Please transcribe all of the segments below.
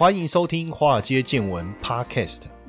欢迎收听《华尔街见闻》Podcast。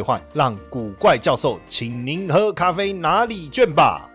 兑换，让古怪教授请您喝咖啡拿礼券吧。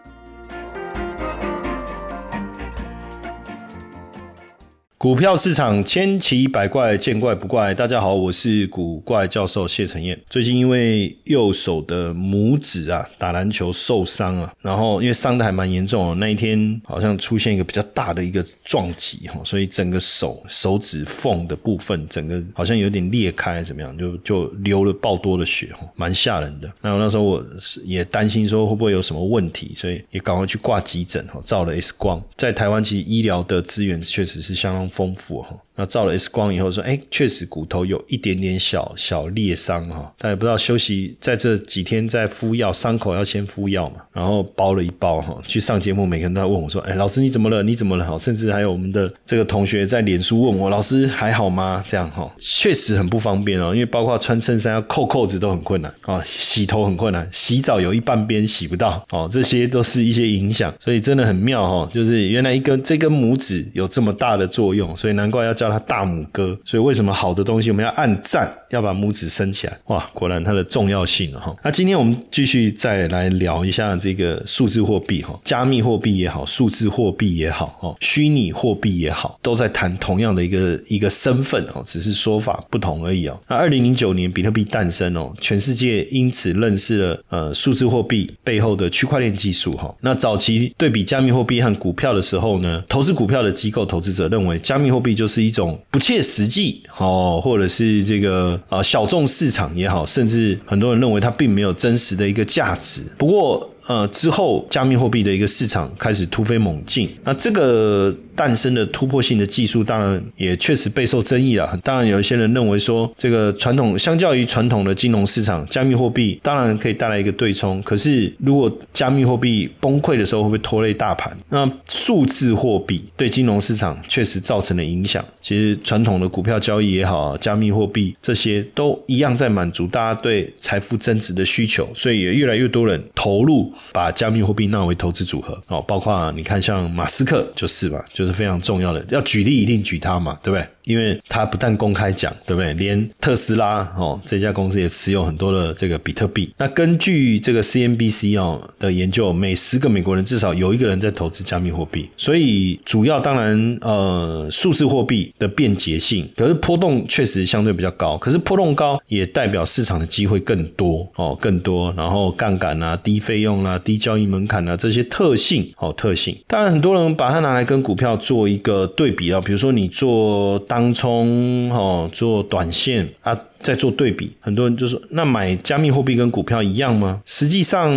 股票市场千奇百怪，见怪不怪。大家好，我是古怪教授谢承彦。最近因为右手的拇指啊，打篮球受伤啊，然后因为伤的还蛮严重的，那一天好像出现一个比较大的一个撞击哈，所以整个手手指缝的部分，整个好像有点裂开，怎么样，就就流了爆多的血哈，蛮吓人的。那那时候我也担心说会不会有什么问题，所以也赶快去挂急诊哈，照了 X 光。在台湾其实医疗的资源确实是相当。丰富哈。那照了 X 光以后说，哎，确实骨头有一点点小小裂伤哈，但也不知道休息在这几天在敷药，伤口要先敷药嘛，然后包了一包哈，去上节目，每个人都在问我说，哎，老师你怎么了？你怎么了？哈，甚至还有我们的这个同学在脸书问我，老师还好吗？这样哈，确实很不方便哦，因为包括穿衬衫要扣扣子都很困难啊，洗头很困难，洗澡有一半边洗不到哦，这些都是一些影响，所以真的很妙哈，就是原来一根这根拇指有这么大的作用，所以难怪要叫。叫他大拇哥，所以为什么好的东西我们要按赞，要把拇指伸起来？哇，果然它的重要性哈。那今天我们继续再来聊一下这个数字货币哈，加密货币也好，数字货币也好，哦，虚拟货币也好，都在谈同样的一个一个身份哦，只是说法不同而已哦。那二零零九年比特币诞生哦，全世界因此认识了呃数字货币背后的区块链技术哈。那早期对比加密货币和股票的时候呢，投资股票的机构投资者认为加密货币就是一种不切实际哦，或者是这个啊小众市场也好，甚至很多人认为它并没有真实的一个价值。不过。呃，之后加密货币的一个市场开始突飞猛进，那这个诞生的突破性的技术，当然也确实备受争议了。当然，有一些人认为说，这个传统相较于传统的金融市场，加密货币当然可以带来一个对冲。可是，如果加密货币崩溃的时候，会不会拖累大盘？那数字货币对金融市场确实造成了影响。其实，传统的股票交易也好，加密货币这些都一样在满足大家对财富增值的需求，所以也越来越多人投入。把加密货币纳为投资组合哦，包括你看像马斯克就是嘛，就是非常重要的。要举例一定举他嘛，对不对？因为他不但公开讲，对不对？连特斯拉哦这家公司也持有很多的这个比特币。那根据这个 CNBC 哦的研究，每十个美国人至少有一个人在投资加密货币。所以主要当然呃数字货币的便捷性，可是波动确实相对比较高。可是波动高也代表市场的机会更多哦，更多。然后杠杆啊，低费用啊，低交易门槛啊，这些特性哦特性。当然很多人把它拿来跟股票做一个对比啊，比如说你做。当冲哦，做短线啊，在做对比，很多人就说，那买加密货币跟股票一样吗？实际上，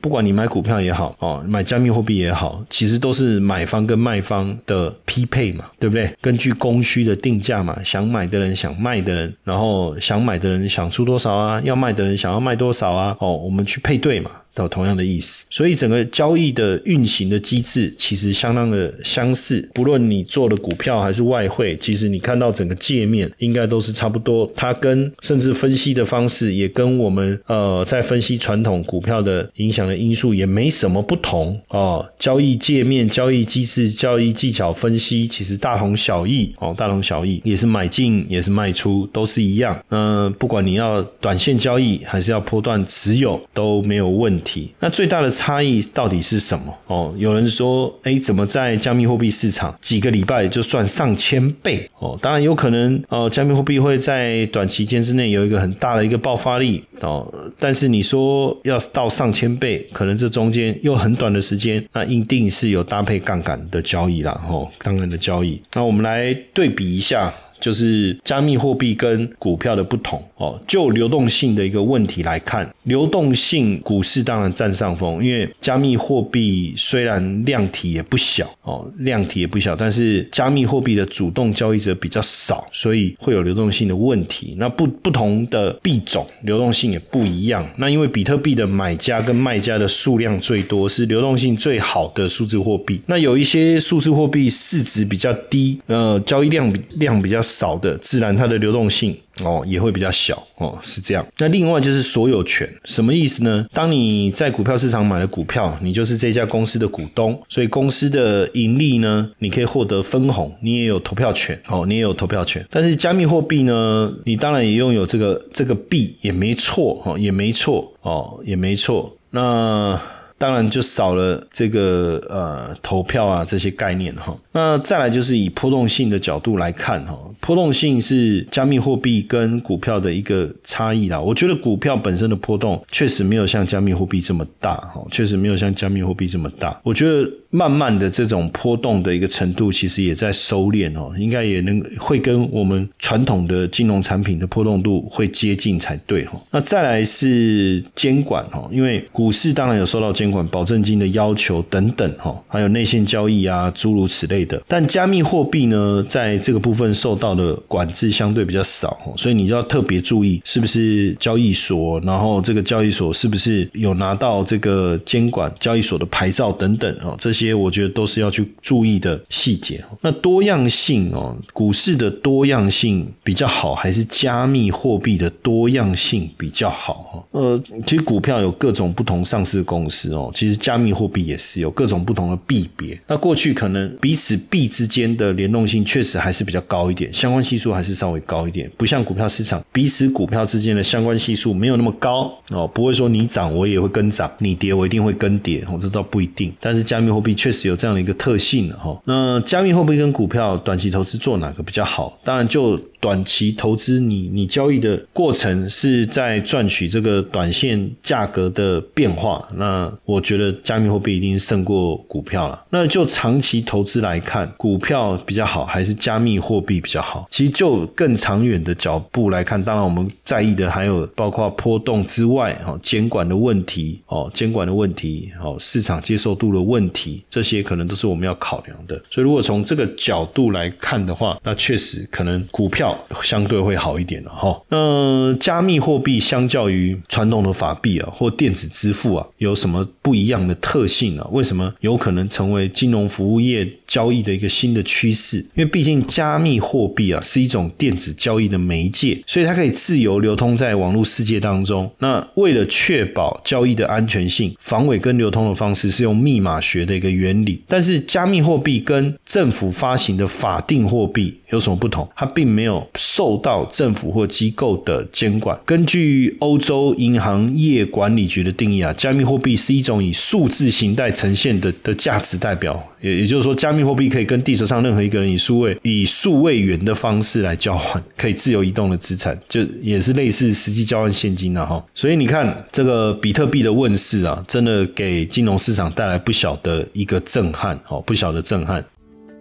不管你买股票也好，哦，买加密货币也好，其实都是买方跟卖方的匹配嘛，对不对？根据供需的定价嘛，想买的人，想卖的人，然后想买的人想出多少啊，要卖的人想要卖多少啊，哦，我们去配对嘛。到同样的意思，所以整个交易的运行的机制其实相当的相似。不论你做的股票还是外汇，其实你看到整个界面应该都是差不多。它跟甚至分析的方式也跟我们呃在分析传统股票的影响的因素也没什么不同哦。交易界面、交易机制、交易技巧分析其实大同小异哦，大同小异，也是买进也是卖出都是一样。嗯，不管你要短线交易还是要波段持有都没有问题。那最大的差异到底是什么？哦，有人说，哎，怎么在加密货币市场几个礼拜就赚上千倍？哦，当然有可能，哦，加密货币会在短期期间之内有一个很大的一个爆发力，哦，但是你说要到上千倍，可能这中间又很短的时间，那一定是有搭配杠杆的交易啦，哦，杠杆的交易。那我们来对比一下。就是加密货币跟股票的不同哦。就流动性的一个问题来看，流动性股市当然占上风，因为加密货币虽然量体也不小哦，量体也不小，但是加密货币的主动交易者比较少，所以会有流动性的问题。那不不同的币种流动性也不一样。那因为比特币的买家跟卖家的数量最多，是流动性最好的数字货币。那有一些数字货币市值比较低，呃，交易量量比较少的，自然它的流动性。哦，也会比较小哦，是这样。那另外就是所有权，什么意思呢？当你在股票市场买了股票，你就是这家公司的股东，所以公司的盈利呢，你可以获得分红，你也有投票权哦，你也有投票权。但是加密货币呢，你当然也拥有这个这个币，也没错哦，也没错哦，也没错。那。当然就少了这个呃投票啊这些概念哈。那再来就是以波动性的角度来看哈，波动性是加密货币跟股票的一个差异啦。我觉得股票本身的波动确实没有像加密货币这么大哈，确实没有像加密货币这么大。我觉得。慢慢的这种波动的一个程度，其实也在收敛哦，应该也能会跟我们传统的金融产品的波动度会接近才对哦。那再来是监管哈，因为股市当然有受到监管、保证金的要求等等哈，还有内线交易啊诸如此类的。但加密货币呢，在这个部分受到的管制相对比较少，所以你就要特别注意是不是交易所，然后这个交易所是不是有拿到这个监管交易所的牌照等等哦，这些。些我觉得都是要去注意的细节。那多样性哦，股市的多样性比较好，还是加密货币的多样性比较好？呃，其实股票有各种不同上市公司哦，其实加密货币也是有各种不同的币别。那过去可能彼此币之间的联动性确实还是比较高一点，相关系数还是稍微高一点，不像股票市场彼此股票之间的相关系数没有那么高哦，不会说你涨我也会跟涨，你跌我一定会跟跌哦，这倒不一定。但是加密货币。确实有这样的一个特性哈。那加密货币跟股票短期投资做哪个比较好？当然就。短期投资，你你交易的过程是在赚取这个短线价格的变化。那我觉得加密货币一定胜过股票了。那就长期投资来看，股票比较好还是加密货币比较好？其实就更长远的脚步来看，当然我们在意的还有包括波动之外，哦，监管的问题，哦，监管的问题，哦，市场接受度的问题，这些可能都是我们要考量的。所以如果从这个角度来看的话，那确实可能股票。相对会好一点了哈。那加密货币相较于传统的法币啊，或电子支付啊，有什么不一样的特性啊？为什么有可能成为金融服务业交易的一个新的趋势？因为毕竟加密货币啊是一种电子交易的媒介，所以它可以自由流通在网络世界当中。那为了确保交易的安全性，防伪跟流通的方式是用密码学的一个原理。但是加密货币跟政府发行的法定货币有什么不同？它并没有。受到政府或机构的监管。根据欧洲银行业管理局的定义啊，加密货币是一种以数字形态呈现的的价值代表。也也就是说，加密货币可以跟地球上任何一个人以数位以数位元的方式来交换，可以自由移动的资产，就也是类似实际交换现金的哈。所以你看，这个比特币的问世啊，真的给金融市场带来不小的一个震撼哦，不小的震撼。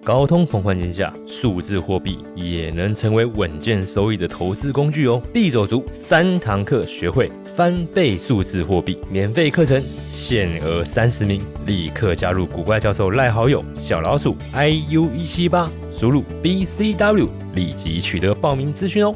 高通膨环境下，数字货币也能成为稳健收益的投资工具哦！必走足三堂课，学会翻倍数字货币，免费课程限额三十名，立刻加入古怪教授赖好友小老鼠 iu 一七八，输入 bcw，立即取得报名资讯哦！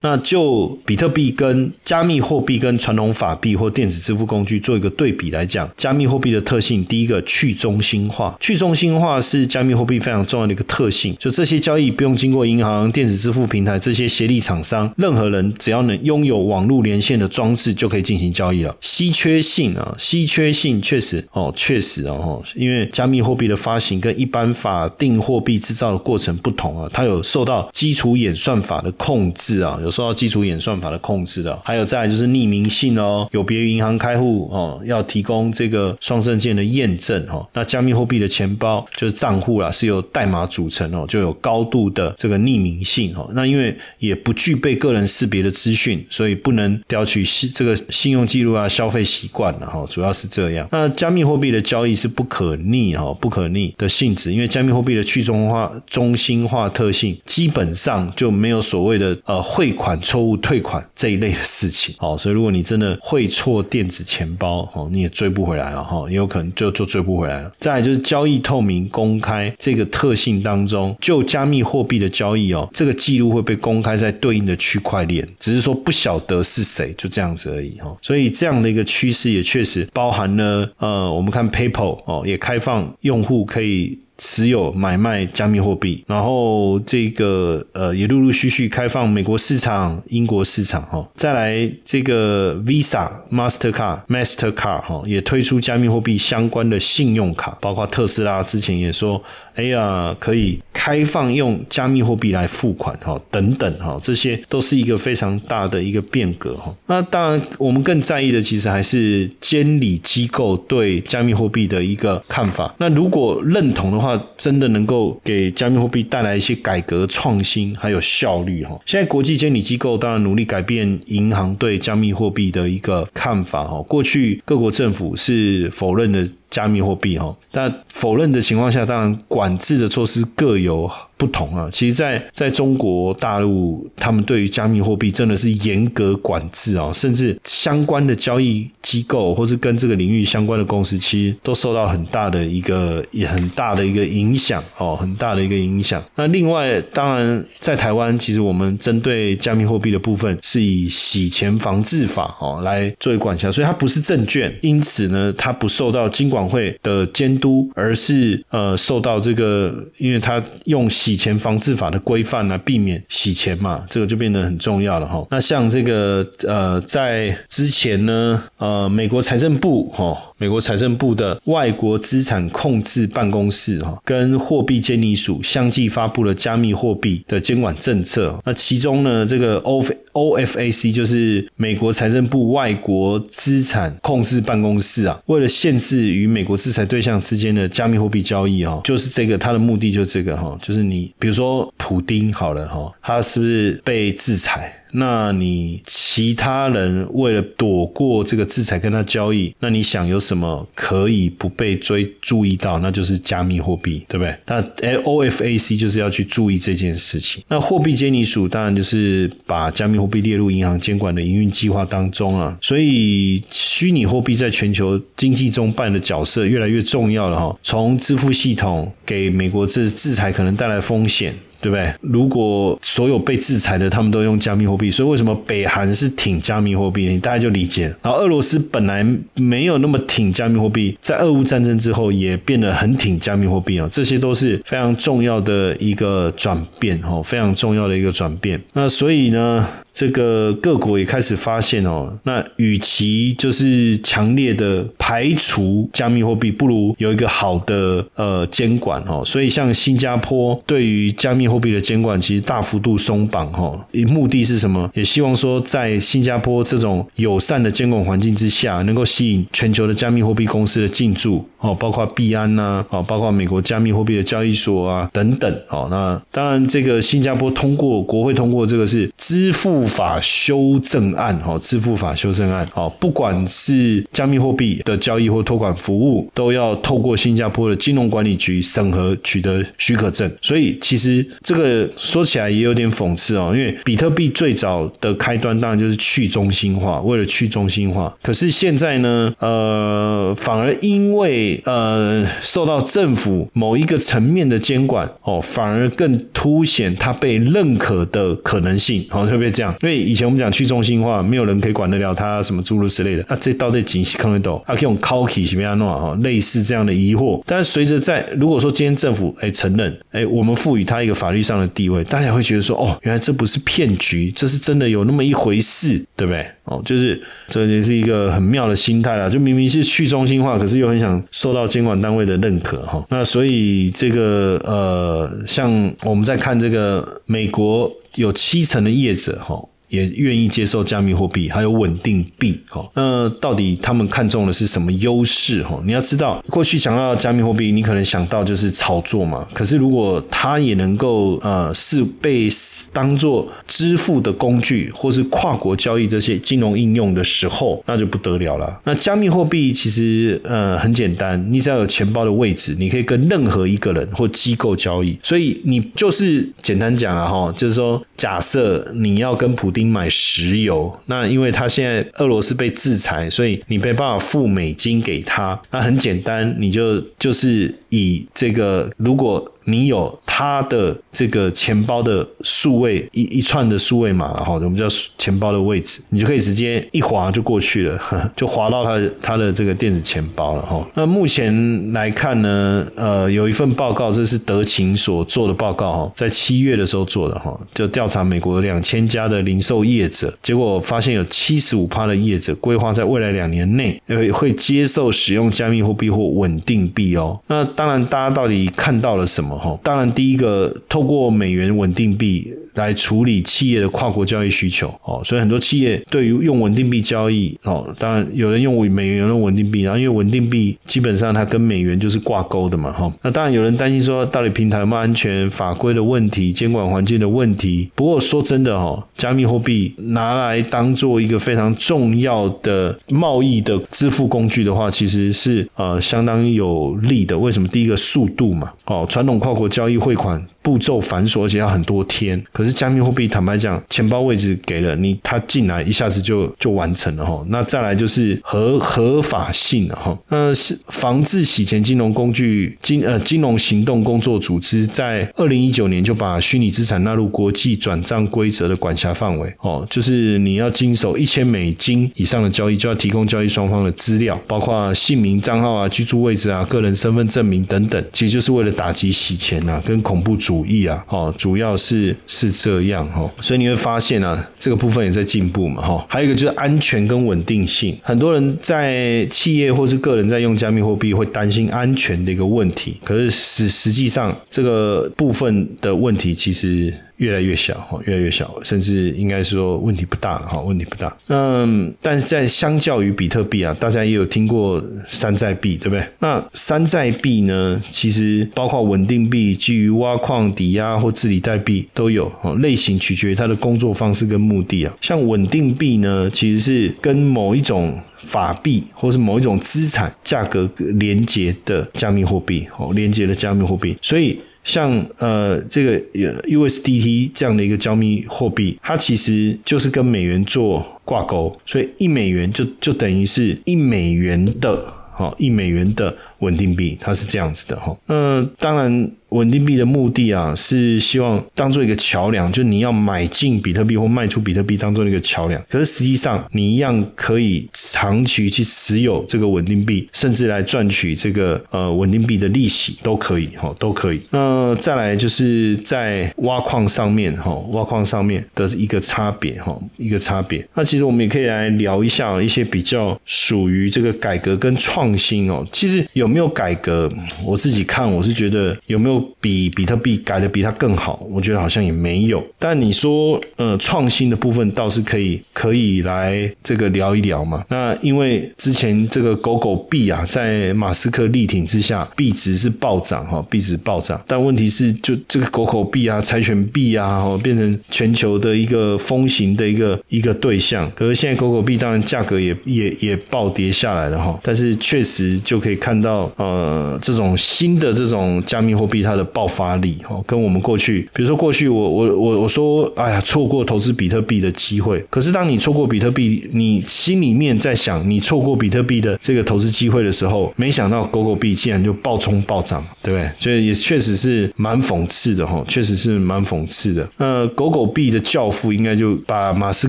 那就比特币跟加密货币跟传统法币或电子支付工具做一个对比来讲，加密货币的特性，第一个去中心化，去中心化是加密货币非常重要的一个特性。就这些交易不用经过银行、电子支付平台这些协力厂商，任何人只要能拥有网络连线的装置就可以进行交易了。稀缺性啊，稀缺性确实哦，确实哦，因为加密货币的发行跟一般法定货币制造的过程不同啊，它有受到基础演算法的控制啊。有受到基础演算法的控制的。还有再来就是匿名性哦，有别于银行开户哦，要提供这个双证件的验证哦。那加密货币的钱包就是账户啦，是由代码组成哦，就有高度的这个匿名性哦。那因为也不具备个人识别的资讯，所以不能调取信这个信用记录啊、消费习惯的哈，主要是这样。那加密货币的交易是不可逆哈，不可逆的性质，因为加密货币的去中化、中心化特性，基本上就没有所谓的呃汇款错误、退款这一类的事情。好，所以如果你真的汇错电子钱包哦，你也追不回来了哈，也有可能就就追不回来了。再来就是交易透明公开这个特性当中，就加密货币的交易哦，这个记录会被公开在对应的区块链，只是说不晓得是谁，就这样子而已哈。所以这样的一个趋势也确实包含了呃，我们看 PayPal 哦，也开放用户可以。持有买卖加密货币，然后这个呃也陆陆续续开放美国市场、英国市场哈，再来这个 Visa、Mastercard、Mastercard 哈也推出加密货币相关的信用卡，包括特斯拉之前也说，哎呀可以开放用加密货币来付款哈，等等哈，这些都是一个非常大的一个变革哈。那当然我们更在意的其实还是监理机构对加密货币的一个看法。那如果认同的话，真的能够给加密货币带来一些改革创新，还有效率哈。现在国际监理机构当然努力改变银行对加密货币的一个看法哈。过去各国政府是否认的加密货币哈，但否认的情况下，当然管制的措施各有。不同啊，其实，在在中国大陆，他们对于加密货币真的是严格管制哦，甚至相关的交易机构或是跟这个领域相关的公司，其实都受到很大的一个也很大的一个影响哦，很大的一个影响。那另外，当然在台湾，其实我们针对加密货币的部分是以洗钱防治法哦来作为管辖，所以它不是证券，因此呢，它不受到金管会的监督，而是呃受到这个，因为他用。洗钱防治法的规范呢，避免洗钱嘛，这个就变得很重要了哈。那像这个呃，在之前呢，呃，美国财政部哈，美国财政部的外国资产控制办公室哈，跟货币监理署相继发布了加密货币的监管政策。那其中呢，这个 O O F A C 就是美国财政部外国资产控制办公室啊，为了限制与美国制裁对象之间的加密货币交易哦，就是这个，它的目的就是这个哈，就是你。比如说普丁好了哈，他是不是被制裁？那你其他人为了躲过这个制裁跟他交易，那你想有什么可以不被追注意到？那就是加密货币，对不对？那 O F A C 就是要去注意这件事情。那货币监理署当然就是把加密货币列入银行监管的营运计划当中啊。所以虚拟货币在全球经济中扮演的角色越来越重要了哈。从支付系统给美国制制裁可能带来风险。对不对？如果所有被制裁的他们都用加密货币，所以为什么北韩是挺加密货币？你大家就理解。然后俄罗斯本来没有那么挺加密货币，在俄乌战争之后也变得很挺加密货币啊，这些都是非常重要的一个转变哦，非常重要的一个转变。那所以呢？这个各国也开始发现哦，那与其就是强烈的排除加密货币，不如有一个好的呃监管哦。所以像新加坡对于加密货币的监管其实大幅度松绑哈，目的是什么？也希望说在新加坡这种友善的监管环境之下，能够吸引全球的加密货币公司的进驻哦，包括币安呐，哦，包括美国加密货币的交易所啊等等哦。那当然，这个新加坡通过国会通过这个是支付。法修正案，哈，支付法修正案，好，不管是加密货币的交易或托管服务，都要透过新加坡的金融管理局审核取得许可证。所以，其实这个说起来也有点讽刺哦，因为比特币最早的开端当然就是去中心化，为了去中心化。可是现在呢，呃，反而因为呃受到政府某一个层面的监管，哦，反而更凸显它被认可的可能性，好，会不会这样？因为以前我们讲去中心化，没有人可以管得了他，什么诸如此类的。啊，这到底几看得懂？啊，可以用 c o k i 什么样弄啊？哈，类似这样的疑惑。但是随着在如果说今天政府哎承认，哎，我们赋予它一个法律上的地位，大家会觉得说，哦，原来这不是骗局，这是真的有那么一回事，对不对？哦，就是这也是一个很妙的心态啦。就明明是去中心化，可是又很想受到监管单位的认可，哈。那所以这个呃，像我们在看这个美国。有七成的业者哈，也愿意接受加密货币，还有稳定币。哦，那到底他们看中的是什么优势？哈，你要知道，过去想要加密货币，你可能想到就是炒作嘛。可是如果它也能够呃是被当做支付的工具，或是跨国交易这些金融应用的时候，那就不得了了。那加密货币其实呃很简单，你只要有钱包的位置，你可以跟任何一个人或机构交易。所以你就是简单讲啊，哈，就是说，假设你要跟普买石油，那因为他现在俄罗斯被制裁，所以你没办法付美金给他。那很简单，你就就是以这个如果。你有他的这个钱包的数位一一串的数位码，然后我们叫钱包的位置，你就可以直接一滑就过去了，就滑到他他的这个电子钱包了哈。那目前来看呢，呃，有一份报告，这是德勤所做的报告哈，在七月的时候做的哈，就调查美国两千家的零售业者，结果发现有七十五趴的业者规划在未来两年内呃会接受使用加密货币或稳定币哦。那当然，大家到底看到了什么哈？当然，第一一个透过美元稳定币。来处理企业的跨国交易需求哦，所以很多企业对于用稳定币交易哦，当然有人用美元，用稳定币，然后因为稳定币基本上它跟美元就是挂钩的嘛哈。那当然有人担心说，到底平台有没有安全、法规的问题、监管环境的问题？不过说真的哈，加密货币拿来当做一个非常重要的贸易的支付工具的话，其实是呃相当有利的。为什么？第一个速度嘛，哦，传统跨国交易汇款。步骤繁琐，而且要很多天。可是加密货币，坦白讲，钱包位置给了你，它进来一下子就就完成了哈。那再来就是合合法性了哈。那是防治洗钱金融工具金呃金融行动工作组织在二零一九年就把虚拟资产纳入国际转账规则的管辖范围哦。就是你要经手一千美金以上的交易，就要提供交易双方的资料，包括姓名、账号啊、居住位置啊、个人身份证明等等，其实就是为了打击洗钱啊，跟恐怖主。义啊，哦，主要是是这样哦，所以你会发现啊，这个部分也在进步嘛哈。还有一个就是安全跟稳定性，很多人在企业或是个人在用加密货币会担心安全的一个问题，可是实实际上这个部分的问题其实。越来越小哈，越来越小，甚至应该说问题不大了哈，问题不大。嗯，但是在相较于比特币啊，大家也有听过山寨币，对不对？那山寨币呢，其实包括稳定币、基于挖矿、抵押或治理代币都有哦。类型取决于它的工作方式跟目的啊。像稳定币呢，其实是跟某一种法币或是某一种资产价格连接的加密货币哦，连接的加密货币，所以。像呃这个 USDT 这样的一个加密货币，它其实就是跟美元做挂钩，所以一美元就就等于是一美元的，好一美元的稳定币，它是这样子的哈。那当然。稳定币的目的啊，是希望当做一个桥梁，就你要买进比特币或卖出比特币当做一个桥梁。可是实际上，你一样可以长期去持有这个稳定币，甚至来赚取这个呃稳定币的利息都可以哈，都可以。那再来就是在挖矿上面哈，挖矿上面的一个差别哈，一个差别。那其实我们也可以来聊一下一些比较属于这个改革跟创新哦。其实有有没有改革，我自己看我是觉得有没有。比比特币改的比它更好，我觉得好像也没有。但你说，呃，创新的部分倒是可以，可以来这个聊一聊嘛。那因为之前这个狗狗币啊，在马斯克力挺之下，币值是暴涨哈，币值暴涨。但问题是，就这个狗狗币啊，柴犬币啊，哦，变成全球的一个风行的一个一个对象。可是现在狗狗币当然价格也也也暴跌下来了哈。但是确实就可以看到，呃，这种新的这种加密货币。它的爆发力哦，跟我们过去，比如说过去我我我我说，哎呀，错过投资比特币的机会。可是当你错过比特币，你心里面在想，你错过比特币的这个投资机会的时候，没想到狗狗币竟然就暴冲暴涨，对不对？所以也确实是蛮讽刺的哈，确实是蛮讽刺的。那狗狗币的教父应该就把马斯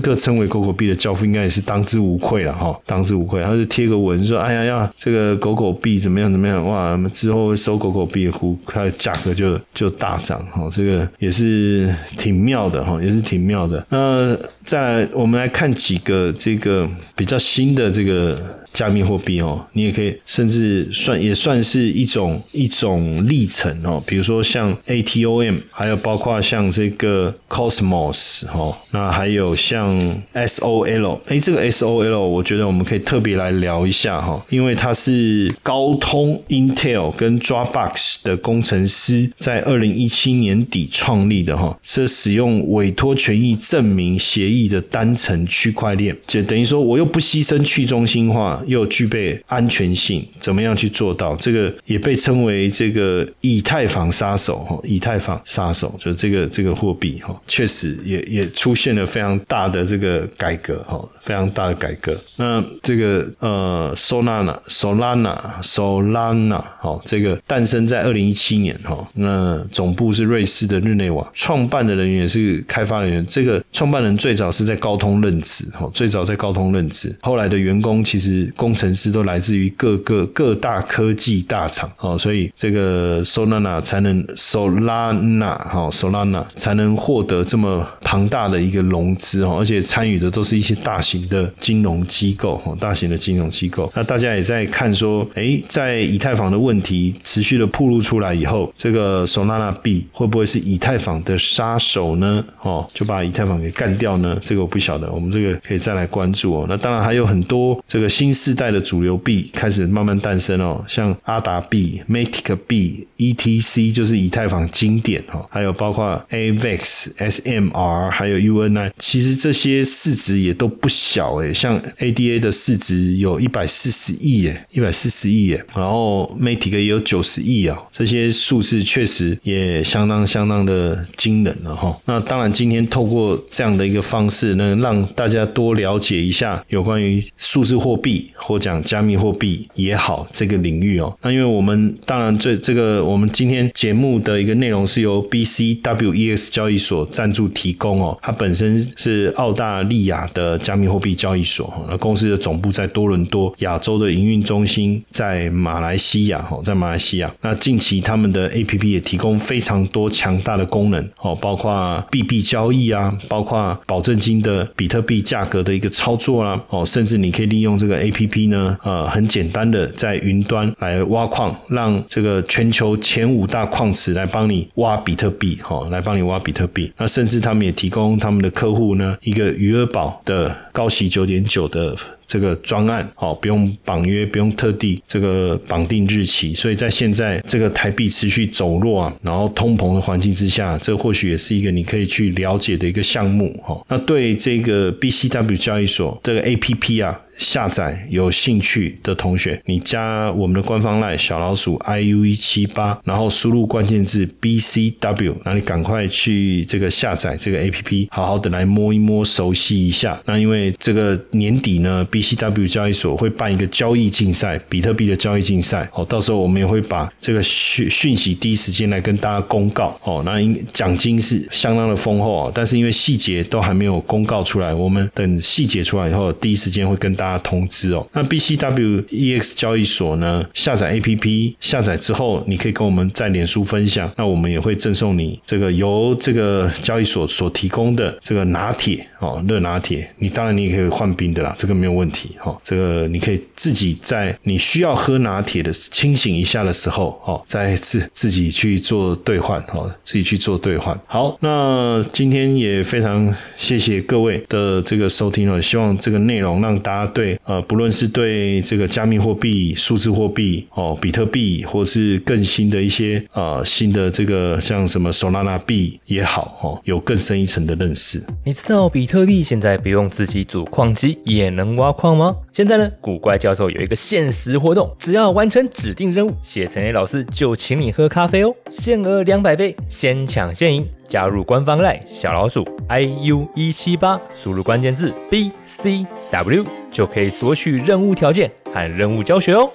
克称为狗狗币的教父，应该也是当之无愧了哈，当之无愧。他就贴个文说，哎呀呀，这个狗狗币怎么 样怎么样？哇，之后会收狗狗币，呼开。价格就就大涨哈，这个也是挺妙的哈，也是挺妙的。那。再来，我们来看几个这个比较新的这个加密货币哦，你也可以甚至算也算是一种一种历程哦。比如说像 ATOM，还有包括像这个 Cosmos 哦，那还有像 SOL，哎，这个 SOL 我觉得我们可以特别来聊一下哈，因为它是高通、Intel 跟 Dropbox 的工程师在二零一七年底创立的哈，是使用委托权益证明协议的单层区块链，就等于说我又不牺牲去中心化，又具备安全性，怎么样去做到？这个也被称为这个以太坊杀手哈，以太坊杀手就是这个这个货币哈，确实也也出现了非常大的这个改革哈，非常大的改革。那这个呃，Solana Solana Solana 好，这个诞生在二零一七年哈，那总部是瑞士的日内瓦，创办的人员是开发人员。这个创办人最早是在高通任职哈，最早在高通任职，后来的员工其实工程师都来自于各个各大科技大厂哦，所以这个 Solana 才能 Solana 哈 Solana 才能获得这么庞大的一个融资哦，而且参与的都是一些大型的金融机构哦，大型的金融机构。那大家也在看说，哎，在以太坊的问题持续的暴露出来以后，这个 Solana 币会不会是以太坊的杀手呢？哦，就把以太坊给干掉呢？这个我不晓得，我们这个可以再来关注哦。那当然还有很多这个新世代的主流币开始慢慢诞生哦，像阿达币、Matic 币、ETC 就是以太坊经典哈，还有包括 AVEX、SMR 还有 UNI，其实这些市值也都不小小诶，像 ADA 的市值有一百四十亿耶，一百四十亿耶，然后 Matic 也有九十亿啊，这些数字确实也相当相当的惊人了哈。那当然，今天透过这样的一个方式呢，让大家多了解一下有关于数字货币或讲加密货币也好这个领域哦。那因为我们当然这这个我们今天节目的一个内容是由 BCWEX 交易所赞助提供哦，它本身是澳大利亚的加密货币交易所，那公司的总部在多伦多，亚洲的营运中心在马来西亚哈，在马来西亚。那近期他们的 APP 也提供非常多强大的功能哦，包括币币交易啊，包括保证金的比特币价格的一个操作啦，哦，甚至你可以利用这个 APP 呢，呃，很简单的在云端来挖矿，让这个全球前五大矿池来帮你挖比特币，哈，来帮你挖比特币。那甚至他们也提供他们的客户呢一个余额宝的高息九点九的。这个专案哦，不用绑约，不用特地这个绑定日期，所以在现在这个台币持续走弱啊，然后通膨的环境之下，这或许也是一个你可以去了解的一个项目哈。那对这个 BCW 交易所这个 APP 啊。下载有兴趣的同学，你加我们的官方 line 小老鼠 iu 一七八，然后输入关键字 bcw，那你赶快去这个下载这个 app，好好的来摸一摸，熟悉一下。那因为这个年底呢，bcw 交易所会办一个交易竞赛，比特币的交易竞赛。哦，到时候我们也会把这个讯讯息第一时间来跟大家公告。哦，那应奖金是相当的丰厚啊，但是因为细节都还没有公告出来，我们等细节出来以后，第一时间会跟大。通知哦，那 BCWEX 交易所呢？下载 APP 下载之后，你可以跟我们在脸书分享，那我们也会赠送你这个由这个交易所所提供的这个拿铁哦，热拿铁。你当然你也可以换冰的啦，这个没有问题哈。这个你可以自己在你需要喝拿铁的清醒一下的时候哦，再自自己去做兑换哦，自己去做兑换。好，那今天也非常谢谢各位的这个收听哦，希望这个内容让大家对。对，呃，不论是对这个加密货币、数字货币哦，比特币，或是更新的一些呃新的这个像什么 Solana 币也好，哦，有更深一层的认识。你知道比特币现在不用自己组矿机也能挖矿吗？现在呢，古怪教授有一个限时活动，只要完成指定任务，谢承业老师就请你喝咖啡哦，限额两百杯，先抢先赢。加入官方赖小老鼠 i u 一七八，输入关键字 b c w 就可以索取任务条件和任务教学哦。